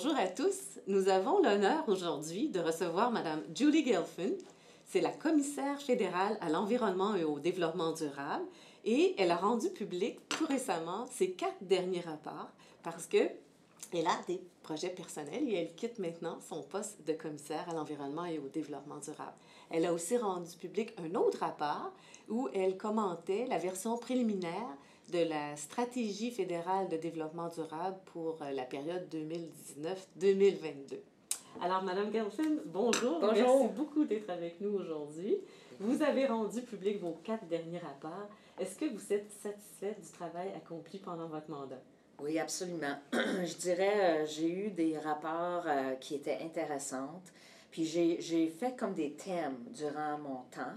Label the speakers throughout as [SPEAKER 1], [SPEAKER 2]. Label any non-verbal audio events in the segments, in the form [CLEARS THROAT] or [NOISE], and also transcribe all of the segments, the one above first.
[SPEAKER 1] bonjour à tous. Nous avons l'honneur aujourd'hui de recevoir Mme Julie Gelfin. C'est la commissaire fédérale à l'environnement et au développement durable et elle a rendu public tout récemment ses quatre derniers rapports parce que elle a des projets personnels et elle quitte maintenant son poste de commissaire à l'environnement et au développement durable. Elle a aussi rendu public un autre rapport où elle commentait la version préliminaire de la stratégie fédérale de développement durable pour euh, la période 2019-2022. Alors, Madame Gelfin, bonjour.
[SPEAKER 2] Bonjour.
[SPEAKER 1] Merci beaucoup d'être avec nous aujourd'hui. Vous avez rendu public vos quatre derniers rapports. Est-ce que vous êtes satisfaite du travail accompli pendant votre mandat?
[SPEAKER 2] Oui, absolument. [CLEARS THROAT] Je dirais, euh, j'ai eu des rapports euh, qui étaient intéressants. Puis j'ai j'ai fait comme des thèmes durant mon temps.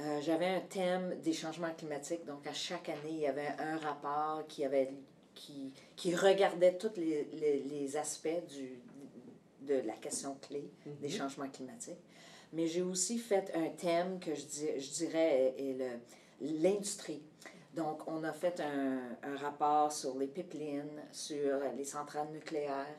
[SPEAKER 2] Euh, J'avais un thème des changements climatiques. Donc, à chaque année, il y avait un rapport qui, avait, qui, qui regardait tous les, les, les aspects du, de la question clé des
[SPEAKER 1] Mhm.
[SPEAKER 2] changements climatiques. Mais j'ai aussi fait un thème que je, dis- je dirais est, l'industrie. Donc, on a fait un, un rapport sur les pipelines, sur les centrales nucléaires.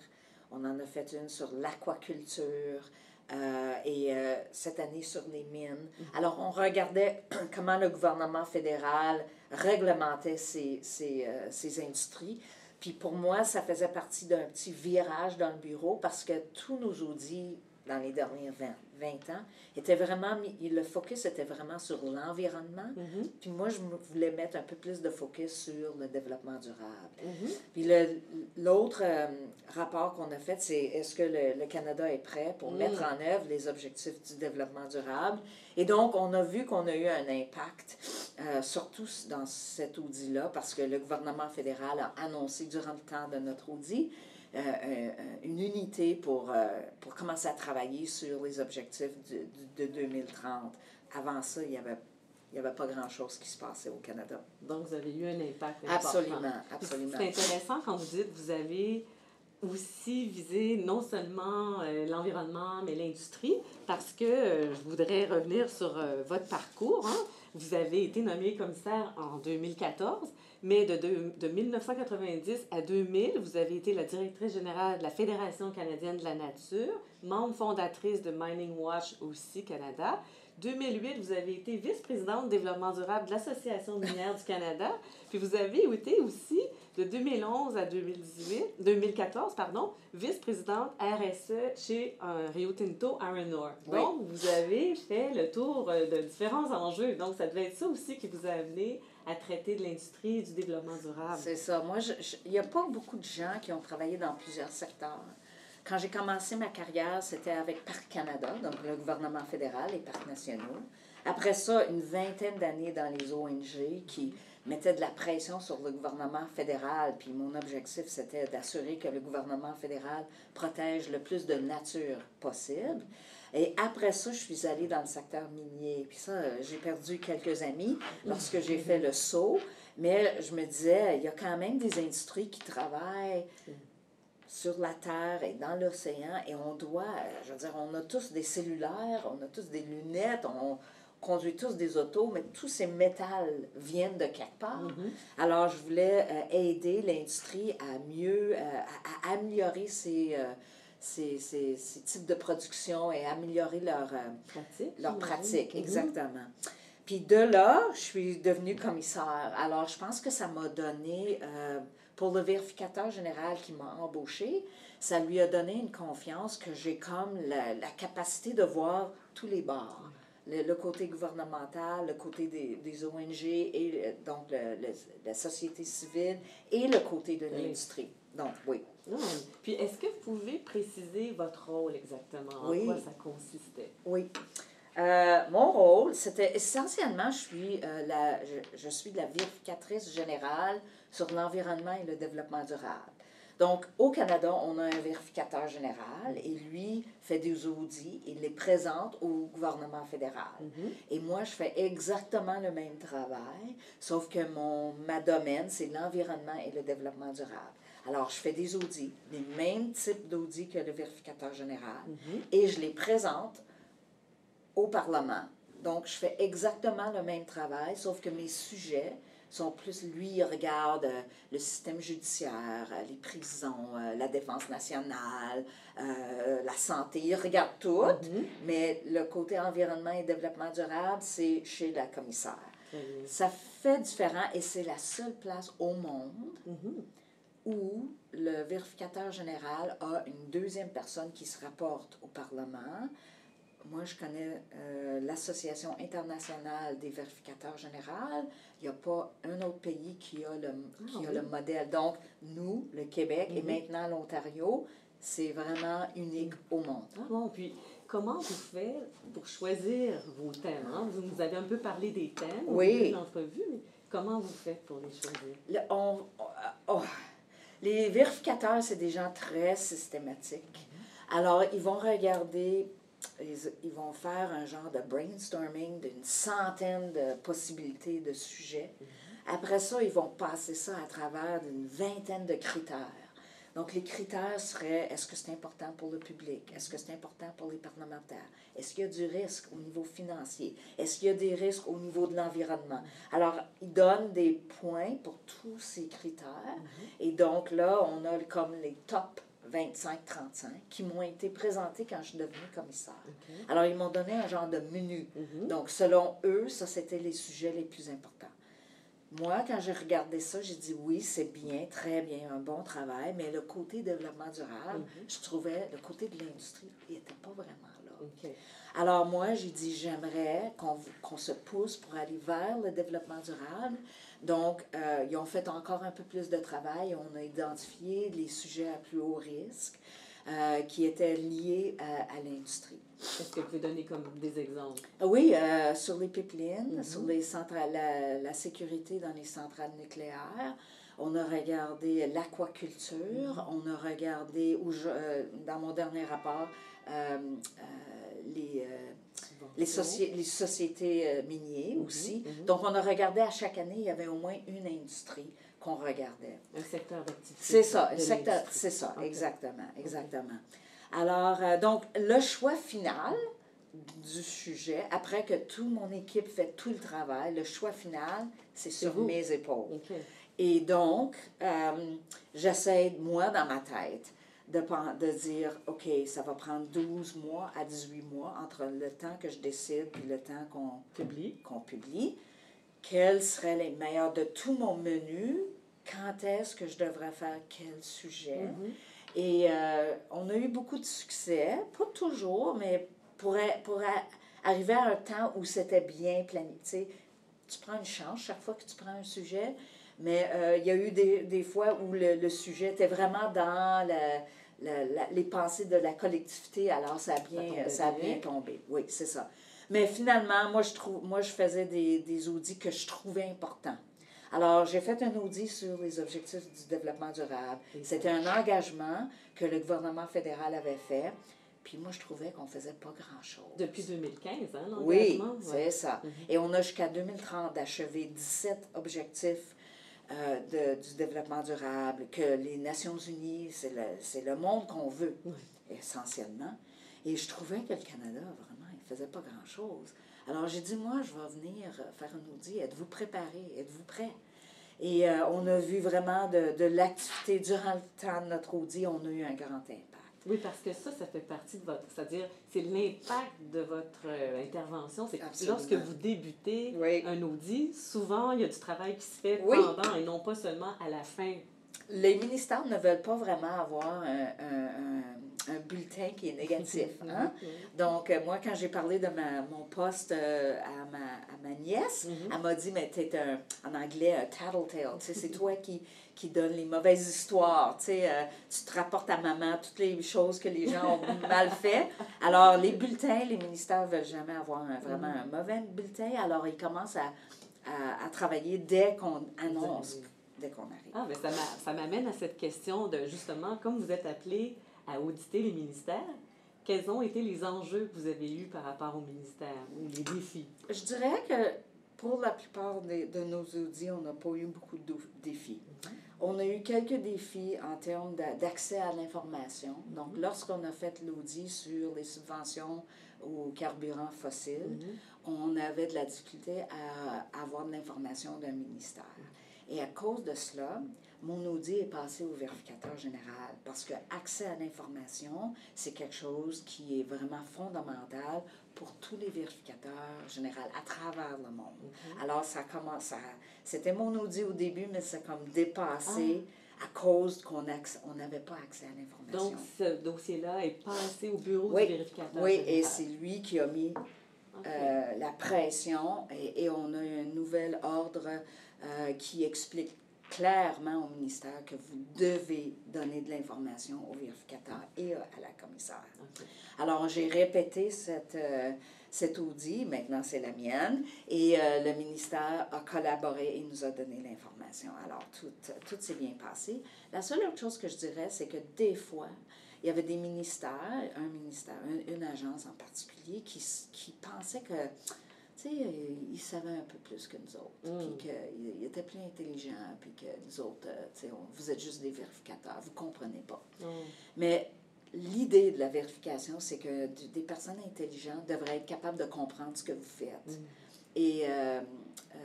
[SPEAKER 2] On en a fait une sur l'aquaculture euh, et euh, cette année sur les mines. Alors, on regardait [CLEARS THROAT] comment le gouvernement fédéral réglementait ces, ces, euh, ces industries. Puis pour moi, ça faisait partie d'un petit virage dans le bureau parce que tous nos audits dans les derniers 20, 20 ans étaient vraiment le focus était vraiment sur l'environnement.
[SPEAKER 1] Mhm.
[SPEAKER 2] Puis moi, je voulais mettre un peu plus de focus sur le développement durable.
[SPEAKER 1] Mhm.
[SPEAKER 2] Puis le- l'autre euh, rapport qu'on a fait, c'est est-ce que le, le Canada est prêt pour
[SPEAKER 1] Mm.
[SPEAKER 2] mettre en œuvre les objectifs du développement durable? Et donc, on a vu qu'on a eu un impact, euh, surtout dans cet audit-là, parce que le gouvernement fédéral a annoncé durant le temps de notre audit une unité pour, euh, pour commencer à travailler sur les objectifs du- du- de 2030. Avant ça, il n'y avait, il y avait pas grand-chose qui se passait au Canada.
[SPEAKER 1] Donc, vous avez eu un impact important.
[SPEAKER 2] Absolument, absolument.
[SPEAKER 1] C'est intéressant quand vous dites que vous avez aussi visé non seulement euh, l'environnement, mais l'industrie, parce que euh, je voudrais revenir sur euh, votre parcours. hein. Vous avez été nommé commissaire en 2014, mais de, de, de 1990 à 2000, vous avez été la directrice générale de la Fédération canadienne de la nature, membre fondatrice de Mining Watch aussi Canada. 2008, vous avez été vice-présidente développement durable de l'Association minière du Canada. Puis vous avez été aussi, de 2011 à 2018, 2014, pardon, vice-présidente RSE chez euh, Rio Tinto Iron Ore.
[SPEAKER 2] Oui.
[SPEAKER 1] Donc, vous avez fait le tour euh, de différents enjeux. Donc, ça devait être ça aussi qui vous a amené à traiter de l'industrie et du développement durable.
[SPEAKER 2] C'est ça. Moi, il n'y a pas beaucoup de gens qui ont travaillé dans plusieurs secteurs. Quand j'ai commencé ma carrière, c'était avec Parc Canada, donc le gouvernement fédéral et Parcs nationaux. Après ça, une vingtaine d'années dans les ONG qui mettaient de la pression sur le gouvernement fédéral. Puis mon objectif, c'était d'assurer que le gouvernement fédéral protège le plus de nature possible. Et après ça, je suis allée dans le secteur minier. Puis ça, j'ai perdu quelques amis lorsque j'ai fait le saut. Mais je me disais, il y a quand même des industries qui travaillent sur la Terre et dans l'océan et on doit, je veux dire, on a tous des cellulaires, on a tous des lunettes, conduit tous des autos, mais tous ces métals viennent de quelque part.
[SPEAKER 1] Mhm.
[SPEAKER 2] Alors, je voulais euh, aider l'industrie à mieux, euh, à, à améliorer ces, euh, ces, ces, ces types de production et améliorer leur,
[SPEAKER 1] Pratique.
[SPEAKER 2] leur
[SPEAKER 1] j'imagine.
[SPEAKER 2] pratique,
[SPEAKER 1] Mhm.
[SPEAKER 2] exactement. Puis de là, je suis devenue commissaire. Alors, je pense que ça m'a donné, pour le vérificateur général qui m'a embauché, ça lui a donné une confiance que j'ai comme la, la capacité de voir tous les bords. Le, le côté gouvernemental, le côté des, des ONG et euh, donc le- le- la société civile et le côté de l'industrie. Donc, oui.
[SPEAKER 1] Puis, est-ce que vous pouvez préciser votre rôle exactement?
[SPEAKER 2] Oui.
[SPEAKER 1] En quoi ça consistait?
[SPEAKER 2] Oui. Euh, mon rôle, c'était essentiellement, je suis, euh, la, je, je suis la vérificatrice générale sur l'environnement et le développement durable. Donc, au Canada, on a un vérificateur général et lui fait des audits, il les présente au gouvernement fédéral.
[SPEAKER 1] Mhm.
[SPEAKER 2] Et moi, je fais exactement le même travail, sauf que mon, ma domaine, c'est l'environnement et le développement durable. Alors, je fais des audits, les mêmes types d'audits que le vérificateur général,
[SPEAKER 1] Mhm.
[SPEAKER 2] et je les présente au Parlement. Donc, je fais exactement le même travail, sauf que mes sujets sont plus, lui, il regarde euh, le système judiciaire, euh, les prisons, euh, la défense nationale, la santé, il regarde tout,
[SPEAKER 1] Mhm.
[SPEAKER 2] mais le côté environnement et développement durable, c'est chez la commissaire. Ça fait différent et c'est la seule place au monde
[SPEAKER 1] Mhm.
[SPEAKER 2] où le vérificateur général a une deuxième personne qui se rapporte au Parlement. Moi, je connais euh, l'Association internationale des vérificateurs généraux. Il n'y a pas un autre pays qui a le, qui
[SPEAKER 1] Ah,
[SPEAKER 2] a
[SPEAKER 1] oui?
[SPEAKER 2] le modèle. Donc, nous, le Québec et
[SPEAKER 1] Mhm.
[SPEAKER 2] maintenant l'Ontario, c'est vraiment unique au monde.
[SPEAKER 1] Ah bon, puis comment vous faites pour choisir vos thèmes? hein? Vous nous avez un peu parlé des thèmes
[SPEAKER 2] Oui.
[SPEAKER 1] de l'entrevue, mais comment vous faites pour les choisir?
[SPEAKER 2] Le- on- oh, les vérificateurs, c'est des gens très systématiques. Alors, ils vont regarder, ils, ils vont faire un genre de brainstorming d'une centaine de possibilités de sujets. Après ça, ils vont passer ça à travers une vingtaine de critères. Donc, les critères seraient est-ce que c'est important pour le public? Est-ce que c'est important pour les parlementaires? Est-ce qu'il y a du risque au niveau financier? Est-ce qu'il y a des risques au niveau de l'environnement? Alors, ils donnent des points pour tous ces critères. Et donc, là, on a comme les top 25-35 qui m'ont été présentés quand je suis devenue commissaire. Alors, ils m'ont donné un genre de menu.
[SPEAKER 1] Mhm.
[SPEAKER 2] Donc, selon eux, ça, c'était les sujets les plus importants. Moi, quand j'ai regardé ça, j'ai dit oui, c'est bien, très bien, un bon travail, mais le côté développement durable,
[SPEAKER 1] Mhm.
[SPEAKER 2] je trouvais le côté de l'industrie, il n'était pas vraiment là. Alors moi, j'ai dit, j'aimerais qu'on qu'on se pousse pour aller vers le développement durable. Donc, euh, ils ont fait encore un peu plus de travail. On a identifié les sujets à plus haut risque euh, qui étaient liés à, à l'industrie.
[SPEAKER 1] Est-ce que vous pouvez donner comme des exemples?
[SPEAKER 2] Oui, euh, sur les pipelines,
[SPEAKER 1] Mhm.
[SPEAKER 2] sur les centrales, la, la sécurité dans les centrales nucléaires. On a regardé l'aquaculture, on a regardé, où je- euh, dans mon dernier rapport, euh, les, les, soci- les sociétés minières
[SPEAKER 1] Mhm,
[SPEAKER 2] aussi. Donc, on a regardé à chaque année, il y avait au moins une industrie qu'on regardait.
[SPEAKER 1] Un secteur d'activité.
[SPEAKER 2] C'est ça, secteur, c'est ça, exactement, exactement. Alors, euh, donc, le choix final du sujet, après que toute mon équipe fait tout le travail, le choix final, c'est sur
[SPEAKER 1] vous.
[SPEAKER 2] mes épaules. Et donc, euh, j'essaie, moi, dans ma tête, de, de dire, OK, ça va prendre 12 mois à 18 mois entre le temps que je décide et le temps qu'on
[SPEAKER 1] Publie.
[SPEAKER 2] qu'on publie, quels seraient les meilleurs de tout mon menu, quand est-ce que je devrais faire quel sujet.
[SPEAKER 1] Mhm.
[SPEAKER 2] Et euh, on a eu beaucoup de succès, pas toujours, mais pour, a- pour a- arriver à un temps où c'était bien planifié. Tu prends une chance chaque fois que tu prends un sujet, mais euh, il y a eu des, des fois où le, le sujet était vraiment dans la- la- la- les pensées de la collectivité, alors ça a bien, ça a
[SPEAKER 1] bien
[SPEAKER 2] tombé. Oui, c'est ça. Mais finalement, moi, je, trouve, moi, je faisais des, des audits que je trouvais importants. Alors, j'ai fait un audit sur les objectifs du développement durable. C'était un engagement que le gouvernement fédéral avait fait. Puis moi, je trouvais qu'on faisait pas grand-chose.
[SPEAKER 1] Depuis 2015, hein,
[SPEAKER 2] Oui,
[SPEAKER 1] l'engagement?
[SPEAKER 2] c'est
[SPEAKER 1] Ouais.
[SPEAKER 2] ça.
[SPEAKER 1] Mhm.
[SPEAKER 2] Et on a jusqu'à 2030 d'achever 17 objectifs euh, de, du développement durable, que les Nations Unies, c'est le, c'est le monde qu'on veut,
[SPEAKER 1] Oui.
[SPEAKER 2] essentiellement. Et je trouvais que le Canada, vraiment, il faisait pas grand-chose. Alors j'ai dit, moi, je vais venir euh, faire un audit. Êtes-vous préparés? Êtes-vous prêts? Et euh, on a vu vraiment de, de l'activité durant le temps de notre audit, on a eu un grand impact.
[SPEAKER 1] Oui, parce que ça, ça fait partie de votre... C'est-à-dire, c'est l'impact de votre euh, intervention. C'est que lorsque vous débutez
[SPEAKER 2] Oui.
[SPEAKER 1] un audit, souvent, il y a du travail qui se fait
[SPEAKER 2] Oui.
[SPEAKER 1] pendant et non pas seulement à la fin.
[SPEAKER 2] Les ministères ne veulent pas vraiment avoir un, un, un- un bulletin qui est négatif. [LAUGHS] Hein? Donc, euh, moi, quand j'ai parlé de ma, mon poste euh, à, ma, à ma nièce,
[SPEAKER 1] Mhm.
[SPEAKER 2] elle m'a dit, mais t'es un, en anglais, un tattletale. Tu sais, c'est toi qui, qui donne les mauvaises histoires. Tu sais, euh, tu te rapportes à maman toutes les choses que les gens ont [LAUGHS] mal fait. Alors, les bulletins, les ministères ne veulent jamais avoir un- vraiment un mauvais bulletin. Alors, ils commencent à, à, à travailler dès qu'on annonce, dès qu'on arrive.
[SPEAKER 1] Ah, mais ça m'a- ça m'amène à cette question de, justement, comme vous êtes appelé à auditer les ministères, quels ont été les enjeux que vous avez eus par rapport au ministère ou les défis?
[SPEAKER 2] Je dirais que pour la plupart de nos audits, on n'a pas eu beaucoup de défis. On a eu quelques défis en termes d'a- d'accès à l'information. Donc,
[SPEAKER 1] Mhm.
[SPEAKER 2] lorsqu'on a fait l'audit sur les subventions aux carburants fossiles,
[SPEAKER 1] Mhm.
[SPEAKER 2] on avait de la difficulté à avoir de l'information d'un ministère. Et à cause de cela, mon audit est passé au vérificateur général parce que accès à l'information, c'est quelque chose qui est vraiment fondamental pour tous les vérificateurs généraux à travers le monde.
[SPEAKER 1] Mhm.
[SPEAKER 2] Alors, ça commence à... C'était mon audit au début, mais c'est comme dépassé à cause qu'on n'avait pas accès à l'information.
[SPEAKER 1] Donc, ce dossier-là est passé au bureau
[SPEAKER 2] Oui.
[SPEAKER 1] du vérificateur.
[SPEAKER 2] Oui, et c'est lui qui a mis euh, la pression et, et on a un nouvel ordre euh, qui explique clairement au ministère que vous devez donner de l'information au vérificateur et à la commissaire. Alors, j'ai répété cette, euh, cet audit, maintenant c'est la mienne, et euh, le ministère a collaboré et nous a donné l'information. Alors, tout, tout s'est bien passé. La seule autre chose que je dirais, c'est que des fois, il y avait des ministères, un ministère, un- une agence en particulier, qui, qui pensait que, tu sais, euh, ils savaient un peu plus que nous autres,
[SPEAKER 1] Mm.
[SPEAKER 2] puis qu'ils étaient plus intelligents, puis que nous autres, euh, tu sais, vous êtes juste des vérificateurs, vous comprenez pas.
[SPEAKER 1] Oh.
[SPEAKER 2] Mais l'idée de la vérification, c'est que des personnes intelligentes devraient être capables de comprendre ce que vous faites.
[SPEAKER 1] Mm.
[SPEAKER 2] Et euh,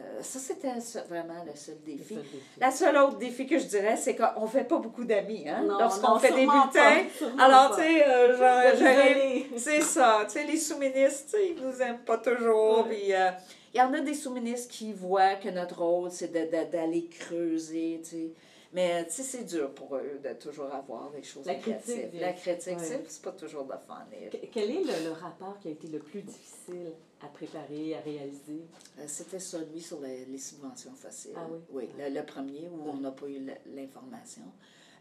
[SPEAKER 2] euh, ça, c'était vraiment le seul défi.
[SPEAKER 1] le défi.
[SPEAKER 2] La seule autre défi que je dirais, c'est qu'on ne fait pas beaucoup d'amis. Hein? Lorsqu'on fait des bulletins,
[SPEAKER 1] pas,
[SPEAKER 2] alors, tu sais, euh, [LAUGHS] c'est ça. Tu sais, les sous-ministres, ils nous aiment pas toujours. Puis, euh, il y en a des sous-ministres qui voient que notre rôle, c'est de- de- d'aller creuser, tu sais. Mais, tu sais, c'est dur pour eux de toujours avoir des choses
[SPEAKER 1] La
[SPEAKER 2] négatives. La critique, c'est- pas toujours le fun.
[SPEAKER 1] Quel est le, le rapport qui a été le plus difficile? À préparer, à réaliser?
[SPEAKER 2] euh, C'était celui sur les, les subventions fossiles.
[SPEAKER 1] Ah oui?
[SPEAKER 2] le, le premier où on n'a pas eu l'information.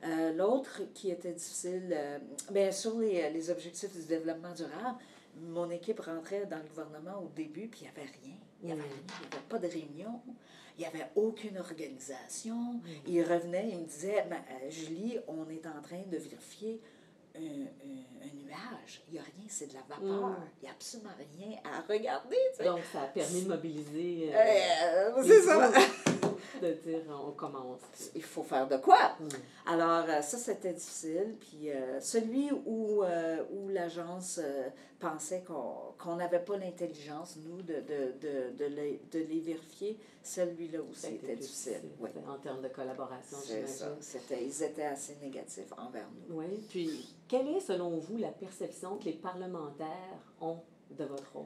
[SPEAKER 2] Euh, L'autre qui était difficile, euh, ben, sur les, les objectifs du développement durable, mon équipe rentrait dans le gouvernement au début, puis il n'y avait rien. Il n'y avait
[SPEAKER 1] Mm.
[SPEAKER 2] rien. Il n'y avait pas de réunion. Il n'y avait aucune organisation.
[SPEAKER 1] Mm.
[SPEAKER 2] Il revenait, il me disait Ben, euh, Julie, on est en train de vérifier un, un- un nuage. Il n'y a rien, c'est de la vapeur.
[SPEAKER 1] Mm.
[SPEAKER 2] Il n'y a absolument rien à regarder. tu sais.
[SPEAKER 1] Donc, ça a permis de mobiliser. euh,
[SPEAKER 2] Euh, c'est ça.
[SPEAKER 1] De dire, on commence.
[SPEAKER 2] Il faut faire de quoi?
[SPEAKER 1] Mm.
[SPEAKER 2] Alors, euh, ça, c'était difficile. Puis euh, celui où, euh, où l'agence euh, pensait qu'on n'avait pas l'intelligence, nous, de, de, de, de, les, de les vérifier, celui-là aussi était difficile. Oui,
[SPEAKER 1] En termes de collaboration, j'imagine.
[SPEAKER 2] Ils étaient assez négatifs envers nous.
[SPEAKER 1] Oui. Puis, quelle est, selon vous, la perception que les parlementaires ont de votre rôle?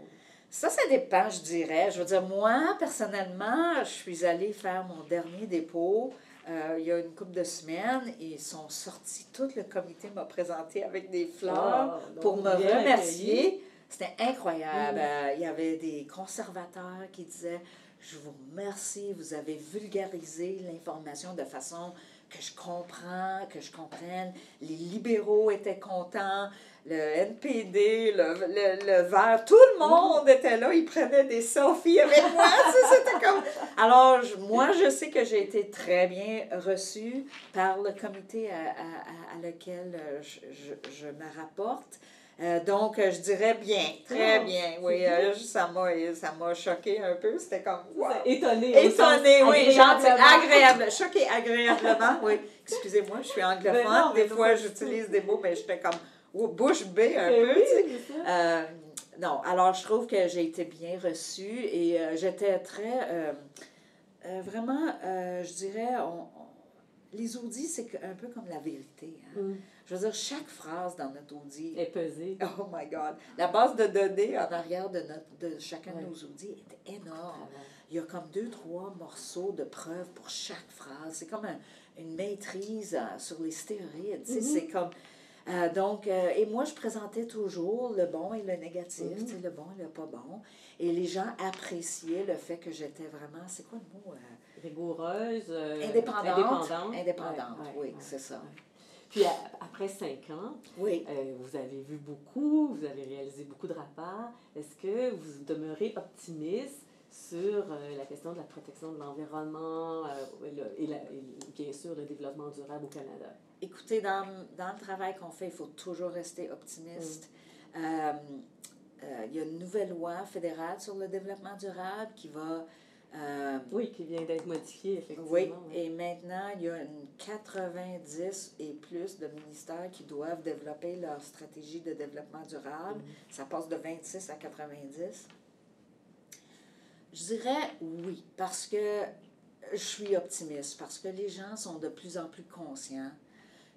[SPEAKER 2] Ça, ça dépend, je dirais. Je veux dire, moi, personnellement, je suis allée faire mon dernier dépôt euh, il y a une couple de semaines et ils sont sortis. Tout le comité m'a présenté avec des fleurs.
[SPEAKER 1] Ah,
[SPEAKER 2] pour me remercier. C'était incroyable.
[SPEAKER 1] Mm.
[SPEAKER 2] Euh, il y avait des conservateurs qui disaient Je vous remercie, vous avez vulgarisé l'information de façon que je comprends, que je comprenne. Les libéraux étaient contents, le NPD, le, le, le vert, tout le monde était là. Ils prenaient des selfies avec moi. [LAUGHS] C'était comme. Alors, je- moi, je sais que j'ai été très bien reçue par le comité à, à, lequel euh, je, je, je me rapporte. Euh, donc, euh, je dirais bien, très
[SPEAKER 1] Ah,
[SPEAKER 2] bien. Oui, euh, ça m'a choqué un peu. C'était comme, wow.
[SPEAKER 1] Étonné.
[SPEAKER 2] Étonné, oui, gentil, agréable, choqué agréablement, oui. Excusez-moi, je suis anglophone,
[SPEAKER 1] Ben non, mais
[SPEAKER 2] des fois j'utilise des mots, mais j'étais comme oh, bouche bée un
[SPEAKER 1] Ben
[SPEAKER 2] peu,
[SPEAKER 1] oui,
[SPEAKER 2] tu sais.
[SPEAKER 1] c'est ça.
[SPEAKER 2] Euh, non, alors je trouve que j'ai été bien reçue et euh, j'étais très, euh, vraiment, je dirais, on, on- les audits, c'est un peu comme la vérité. hein.
[SPEAKER 1] Mm.
[SPEAKER 2] Je veux dire, chaque phrase dans notre audit,
[SPEAKER 1] Est pesé.
[SPEAKER 2] oh my God, la base de données en arrière de, notre, de chacun de nos audits était énorme.
[SPEAKER 1] Ah,
[SPEAKER 2] Il y a comme deux, trois morceaux de preuves pour chaque phrase. C'est comme un- une maîtrise sur les stéroïdes.
[SPEAKER 1] Mhm.
[SPEAKER 2] C'est comme. Euh, donc, euh, et moi, je présentais toujours le bon et le négatif, tu sais, le bon et le pas bon. Et les gens appréciaient le fait que j'étais vraiment, c'est quoi le mot? euh,
[SPEAKER 1] Rigoureuse.
[SPEAKER 2] indépendante.
[SPEAKER 1] Indépendante.
[SPEAKER 2] Indépendante,
[SPEAKER 1] Ouais, ouais,
[SPEAKER 2] oui,
[SPEAKER 1] ouais,
[SPEAKER 2] c'est ça.
[SPEAKER 1] Puis à- après cinq ans,
[SPEAKER 2] Oui.
[SPEAKER 1] vous avez vu beaucoup, vous avez réalisé beaucoup de rapports. Est-ce que vous demeurez optimiste sur euh, la question de la protection de l'environnement euh, et, la- bien sûr le développement durable au Canada?
[SPEAKER 2] Écoutez, dans, dans le travail qu'on fait, il faut toujours rester optimiste. Euh, euh, il y a une nouvelle loi fédérale sur le développement durable qui va Euh,
[SPEAKER 1] oui, qui vient d'être modifié, effectivement.
[SPEAKER 2] Oui, et maintenant, il y a une 90 et plus de ministères qui doivent développer leur stratégie de développement durable. Mm-hmm. Ça passe de 26 à 90. Je dirais oui, parce que je suis optimiste, parce que les gens sont de plus en plus conscients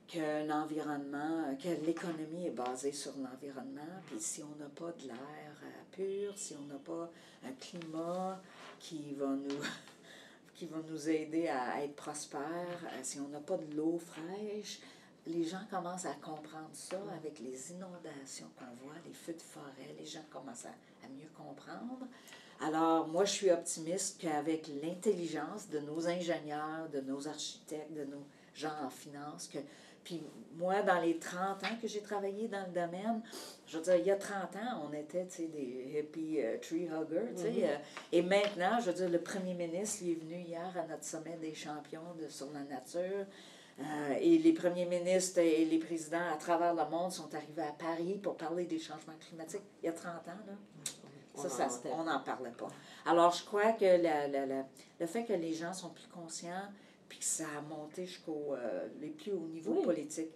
[SPEAKER 2] que l'environnement, que l'économie est basée sur l'environnement, puis si on n'a pas de l'air euh, pur, si on n'a pas un climat qui va nous, [LAUGHS] qui va nous aider à être prospères, euh, si on n'a pas de l'eau fraîche, les gens commencent à comprendre ça avec les inondations qu'on voit, les feux de forêt, les gens commencent à, à mieux comprendre. Alors, moi, je suis optimiste qu'avec l'intelligence de nos ingénieurs, de nos architectes, de nos gens en finance, que puis moi, dans les 30 ans que j'ai travaillé dans le domaine, je veux dire, il y a 30 ans, on était, tu sais, des hippie euh, tree huggers, tu sais. Mm-hmm. Euh, et maintenant, je veux dire, le premier ministre, il est venu hier à notre sommet des champions de, sur la nature. Euh, et les premiers ministres et les présidents à travers le monde sont arrivés à Paris pour parler des changements climatiques. Il y a 30 ans, là. Ça, ça, on n'en parlait pas. Alors, je crois que la, la, la, le fait que les gens sont plus conscients, puis que ça a monté jusqu'aux euh, les plus hauts niveaux politiques.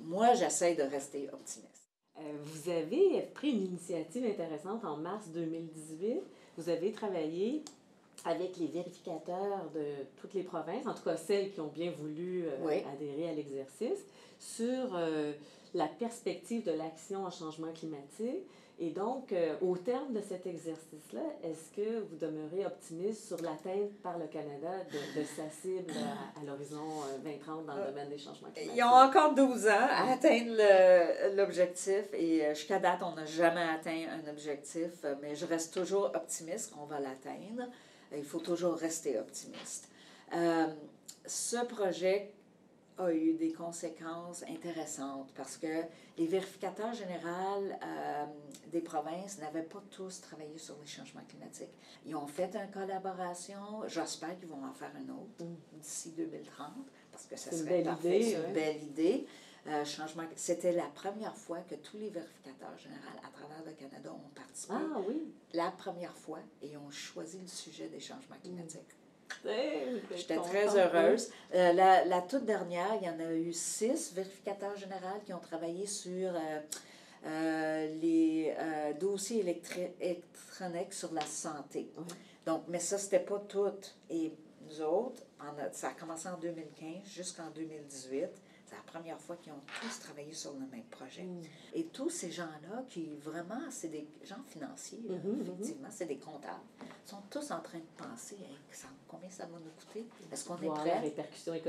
[SPEAKER 2] moi, j'essaie de rester optimiste.
[SPEAKER 1] Euh, vous avez pris une initiative intéressante en mars 2018. Vous avez travaillé avec les vérificateurs de toutes les provinces, en tout cas celles qui ont bien voulu euh, adhérer à l'exercice, sur la perspective de l'action en changement climatique et donc, euh, au terme de cet exercice-là, est-ce que vous demeurez optimiste sur l'atteinte par le Canada de, sa cible à, l'horizon 2030 euh, dans le euh, domaine des changements climatiques?
[SPEAKER 2] Ils ont encore 12 ans à atteindre l'objectif et jusqu'à date, on n'a jamais atteint un objectif, mais je reste toujours optimiste qu'on va l'atteindre. Il faut toujours rester optimiste. ce projet a eu des conséquences intéressantes parce que les vérificateurs généraux euh, des provinces n'avaient pas tous travaillé sur les changements climatiques. Ils ont fait une collaboration, j'espère qu'ils vont en faire une autre mm. d'ici 2030 parce que ça serait une parfait, c'est une belle idée. Euh, changement, c'était la première fois que tous les vérificateurs généraux à travers le Canada ont participé.
[SPEAKER 1] Ah oui.
[SPEAKER 2] La première fois et ont choisi le sujet des changements mm.
[SPEAKER 1] J'étais
[SPEAKER 2] très heureuse. Euh, la, la, toute dernière, il y en a eu six vérificateurs généraux qui ont travaillé sur euh, euh, les dossiers électroniques sur la santé. Donc, mais ça, c'était pas tout. Et nous autres, ça a commencé en 2015 jusqu'en 2018. C'est la première fois qu'ils ont tous travaillé sur le même projet. Mm. Et tous ces gens-là, qui vraiment, c'est des gens financiers, mm-hmm, mm-hmm. effectivement, c'est des comptables, sont tous en train de penser combien ça va nous coûter? Est-ce qu'on est prêt?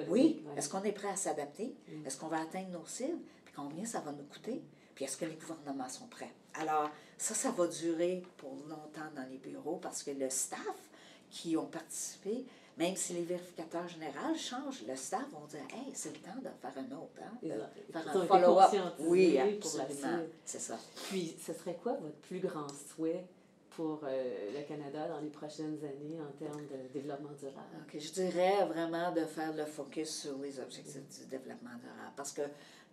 [SPEAKER 2] Oui. Est-ce qu'on est prêt à s'adapter? Mm. Est-ce qu'on va atteindre nos cibles? Puis combien ça va nous coûter? Puis est-ce que les gouvernements sont prêts? Alors, ça, ça va durer pour longtemps dans les bureaux parce que le staff qui ont participé, même si les vérificateurs généraux changent, le staff vont dire Hey, c'est le temps de faire un autre, hein, de faire un follow-up. Oui, absolument. C'est ça.
[SPEAKER 1] Puis, ce serait quoi votre plus grand souhait pour euh, le Canada dans les prochaines années en termes de développement durable?
[SPEAKER 2] OK, je dirais vraiment de faire le focus sur les objectifs du développement durable. Parce que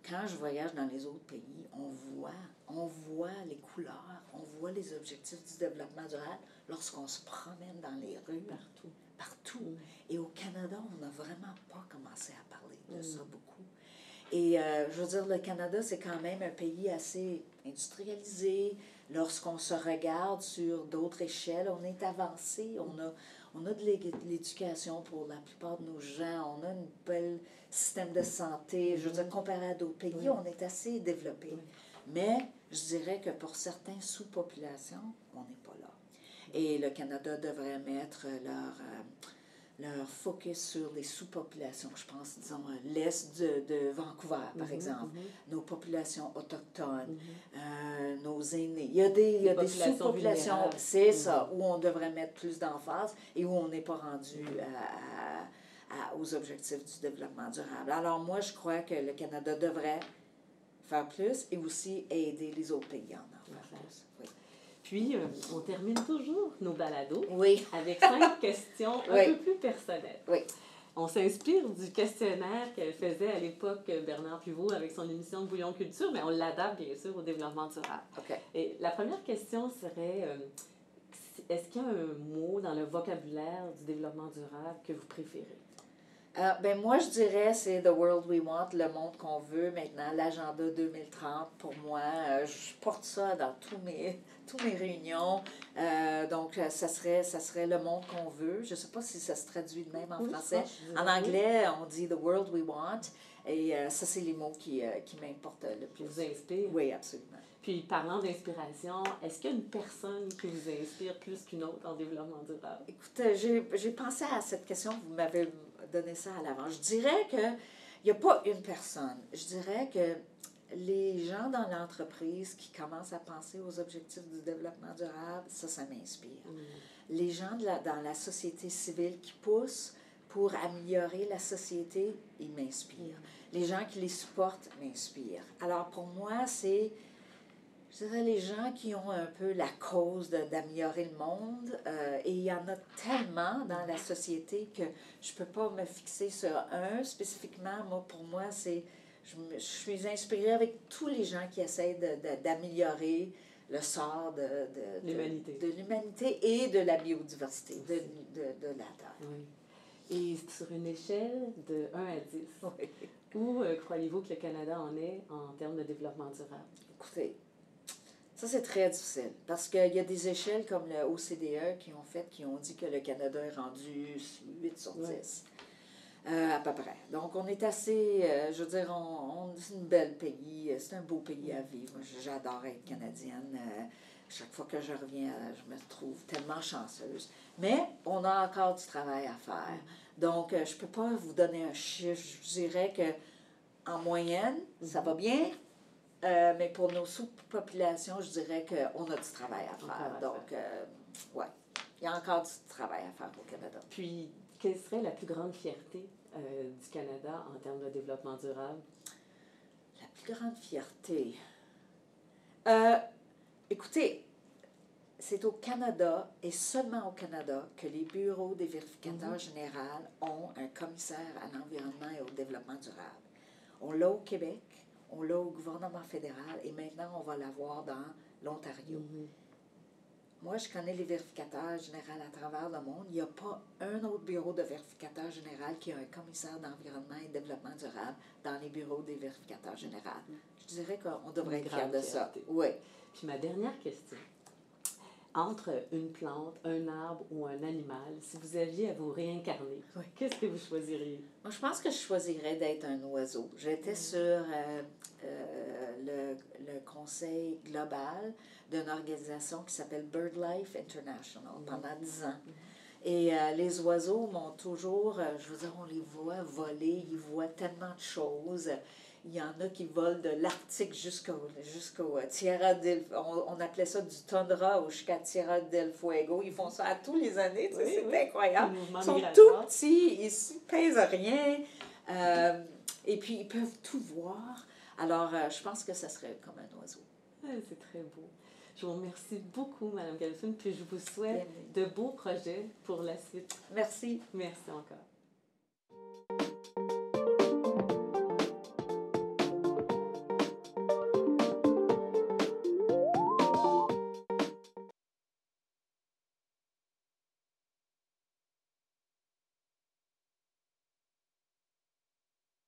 [SPEAKER 2] quand je voyage dans les autres pays, on voit, on voit les couleurs, on voit les objectifs du développement durable lorsqu'on se promène dans les rues.
[SPEAKER 1] Partout
[SPEAKER 2] partout. Et au Canada, on n'a vraiment pas commencé à parler de ça mm. beaucoup. Et euh, je veux dire, le Canada, c'est quand même un pays assez industrialisé. Lorsqu'on se regarde sur d'autres échelles, on est avancé, on a, on a de l'éducation pour la plupart de nos gens, on a un bel système de santé. Je veux dire, comparé à d'autres pays, on est assez développé. Mais je dirais que pour certaines sous-populations, on n'est pas là. Et le Canada devrait mettre leur, euh, leur focus sur les sous-populations. Je pense, disons, l'Est de, de, Vancouver, par mhm, exemple, mhm. nos populations autochtones, euh, aînés. Il y a des, il y a des sous-populations, c'est ça, où on devrait mettre plus d'emphase et où on n'est pas rendu à, aux objectifs du développement durable. Alors moi, je crois que le Canada devrait faire plus et aussi aider les autres pays en faire Oui.
[SPEAKER 1] Puis, euh, on termine toujours nos balados
[SPEAKER 2] oui.
[SPEAKER 1] avec cinq [LAUGHS] questions un peu plus personnelles.
[SPEAKER 2] Oui.
[SPEAKER 1] On s'inspire du questionnaire qu'elle faisait à l'époque Bernard Pivot avec son émission de Bouillon Culture, mais on l'adapte bien sûr au développement durable.
[SPEAKER 2] OK.
[SPEAKER 1] Et la première question serait euh, est-ce qu'il y a un mot dans le vocabulaire du développement durable que vous préférez?
[SPEAKER 2] Euh, ben moi, je dirais c'est The World We Want, le monde qu'on veut maintenant, l'agenda 2030 pour moi. Euh, je porte ça dans tous mes, [LAUGHS] tous mes réunions. Euh, donc, ça serait, ça serait le monde qu'on veut. Je ne sais pas si ça se traduit de même en français. En anglais, on dit The World We Want. Et ça, c'est les mots qui, qui m'importent le plus.
[SPEAKER 1] Vous inspirent?
[SPEAKER 2] Oui, absolument.
[SPEAKER 1] Puis, parlant d'inspiration, est-ce qu'il y a une personne qui vous inspire plus qu'une autre en développement durable?
[SPEAKER 2] Écoute, j'ai pensé à cette question, vous m'avez donné ça à l'avant. Je dirais qu'il n'y a pas une personne. Je dirais que les gens dans l'entreprise qui commencent à penser aux objectifs du développement durable, ça, ça m'inspire. Mm. Les gens de la, dans la société civile qui poussent pour améliorer la société, ils m'inspirent. Mm. Les gens qui les supportent m'inspirent. Alors pour moi, c'est je dirais, les gens qui ont un peu la cause d'améliorer le monde. Euh, et il y en a tellement dans la société que je ne peux pas me fixer sur un spécifiquement. Moi, pour moi, c'est je, je, suis inspirée avec tous les gens qui essaient d'améliorer le sort de, de, de l'humanité et de la biodiversité de, de, la Terre.
[SPEAKER 1] Oui. Et sur une échelle de 1 à 10, où euh, croyez-vous que le Canada en est en termes de développement durable?
[SPEAKER 2] Écoutez, ça, c'est très difficile parce qu'il y a des échelles comme le OCDE qui ont fait, qui ont dit que le Canada est rendu 8 sur 10. Euh, à peu près. Donc, on est assez, euh, je veux dire, on, on c'est un bel pays, c'est un beau pays à vivre. J'adore être canadienne. Euh, chaque fois que je reviens, je me trouve tellement chanceuse. Mais on a encore du travail à faire. Donc, je ne peux pas vous donner un chiffre. Je dirais que en moyenne, ça va bien, euh, mais pour nos sous-populations, je dirais qu'on a du travail à faire. Donc, euh, ouais, il y a encore du travail à faire au Canada.
[SPEAKER 1] Puis, quelle serait la plus grande fierté euh, du Canada en termes de développement durable?
[SPEAKER 2] La plus grande fierté. écoutez, c'est au Canada et seulement au Canada que les bureaux des vérificateurs mm-hmm. généraux ont un commissaire à l'environnement et au développement durable. On l'a au Québec, on l'a au gouvernement fédéral et maintenant on va l'avoir dans l'Ontario. Mhm. Moi, je connais les vérificateurs généraux à travers le monde. Il n'y a pas un autre bureau de vérificateur général qui a un commissaire d'environnement et de développement durable dans les bureaux des vérificateurs généraux. Je dirais qu'on devrait être de ça. Oui.
[SPEAKER 1] Puis ma dernière question entre une plante, un arbre ou un animal, si vous aviez à vous réincarner, qu'est-ce que vous choisiriez?
[SPEAKER 2] Moi, je pense que je choisirais d'être un oiseau. J'étais mm. sur euh, euh, le, le, conseil global d'une organisation qui s'appelle BirdLife International pendant dix ans. Et euh, les oiseaux m'ont toujours, je veux dire, on les voit voler, ils voient tellement de choses. Il y en a qui volent de l'Arctique jusqu'au jusqu'au euh, Tierra del on, on, appelait ça du tundra jusqu'à Tierra del Fuego. Ils font ça à tous les années, c'est incroyable. Ils sont tout petits, ils ne pèsent rien. Euh, et puis, ils peuvent tout voir. Alors, euh, je pense que ça serait comme un oiseau.
[SPEAKER 1] c'est très beau. Je vous remercie beaucoup, Mme Galfin, puis je vous souhaite de beaux projets pour la suite.
[SPEAKER 2] Merci.
[SPEAKER 1] Merci encore.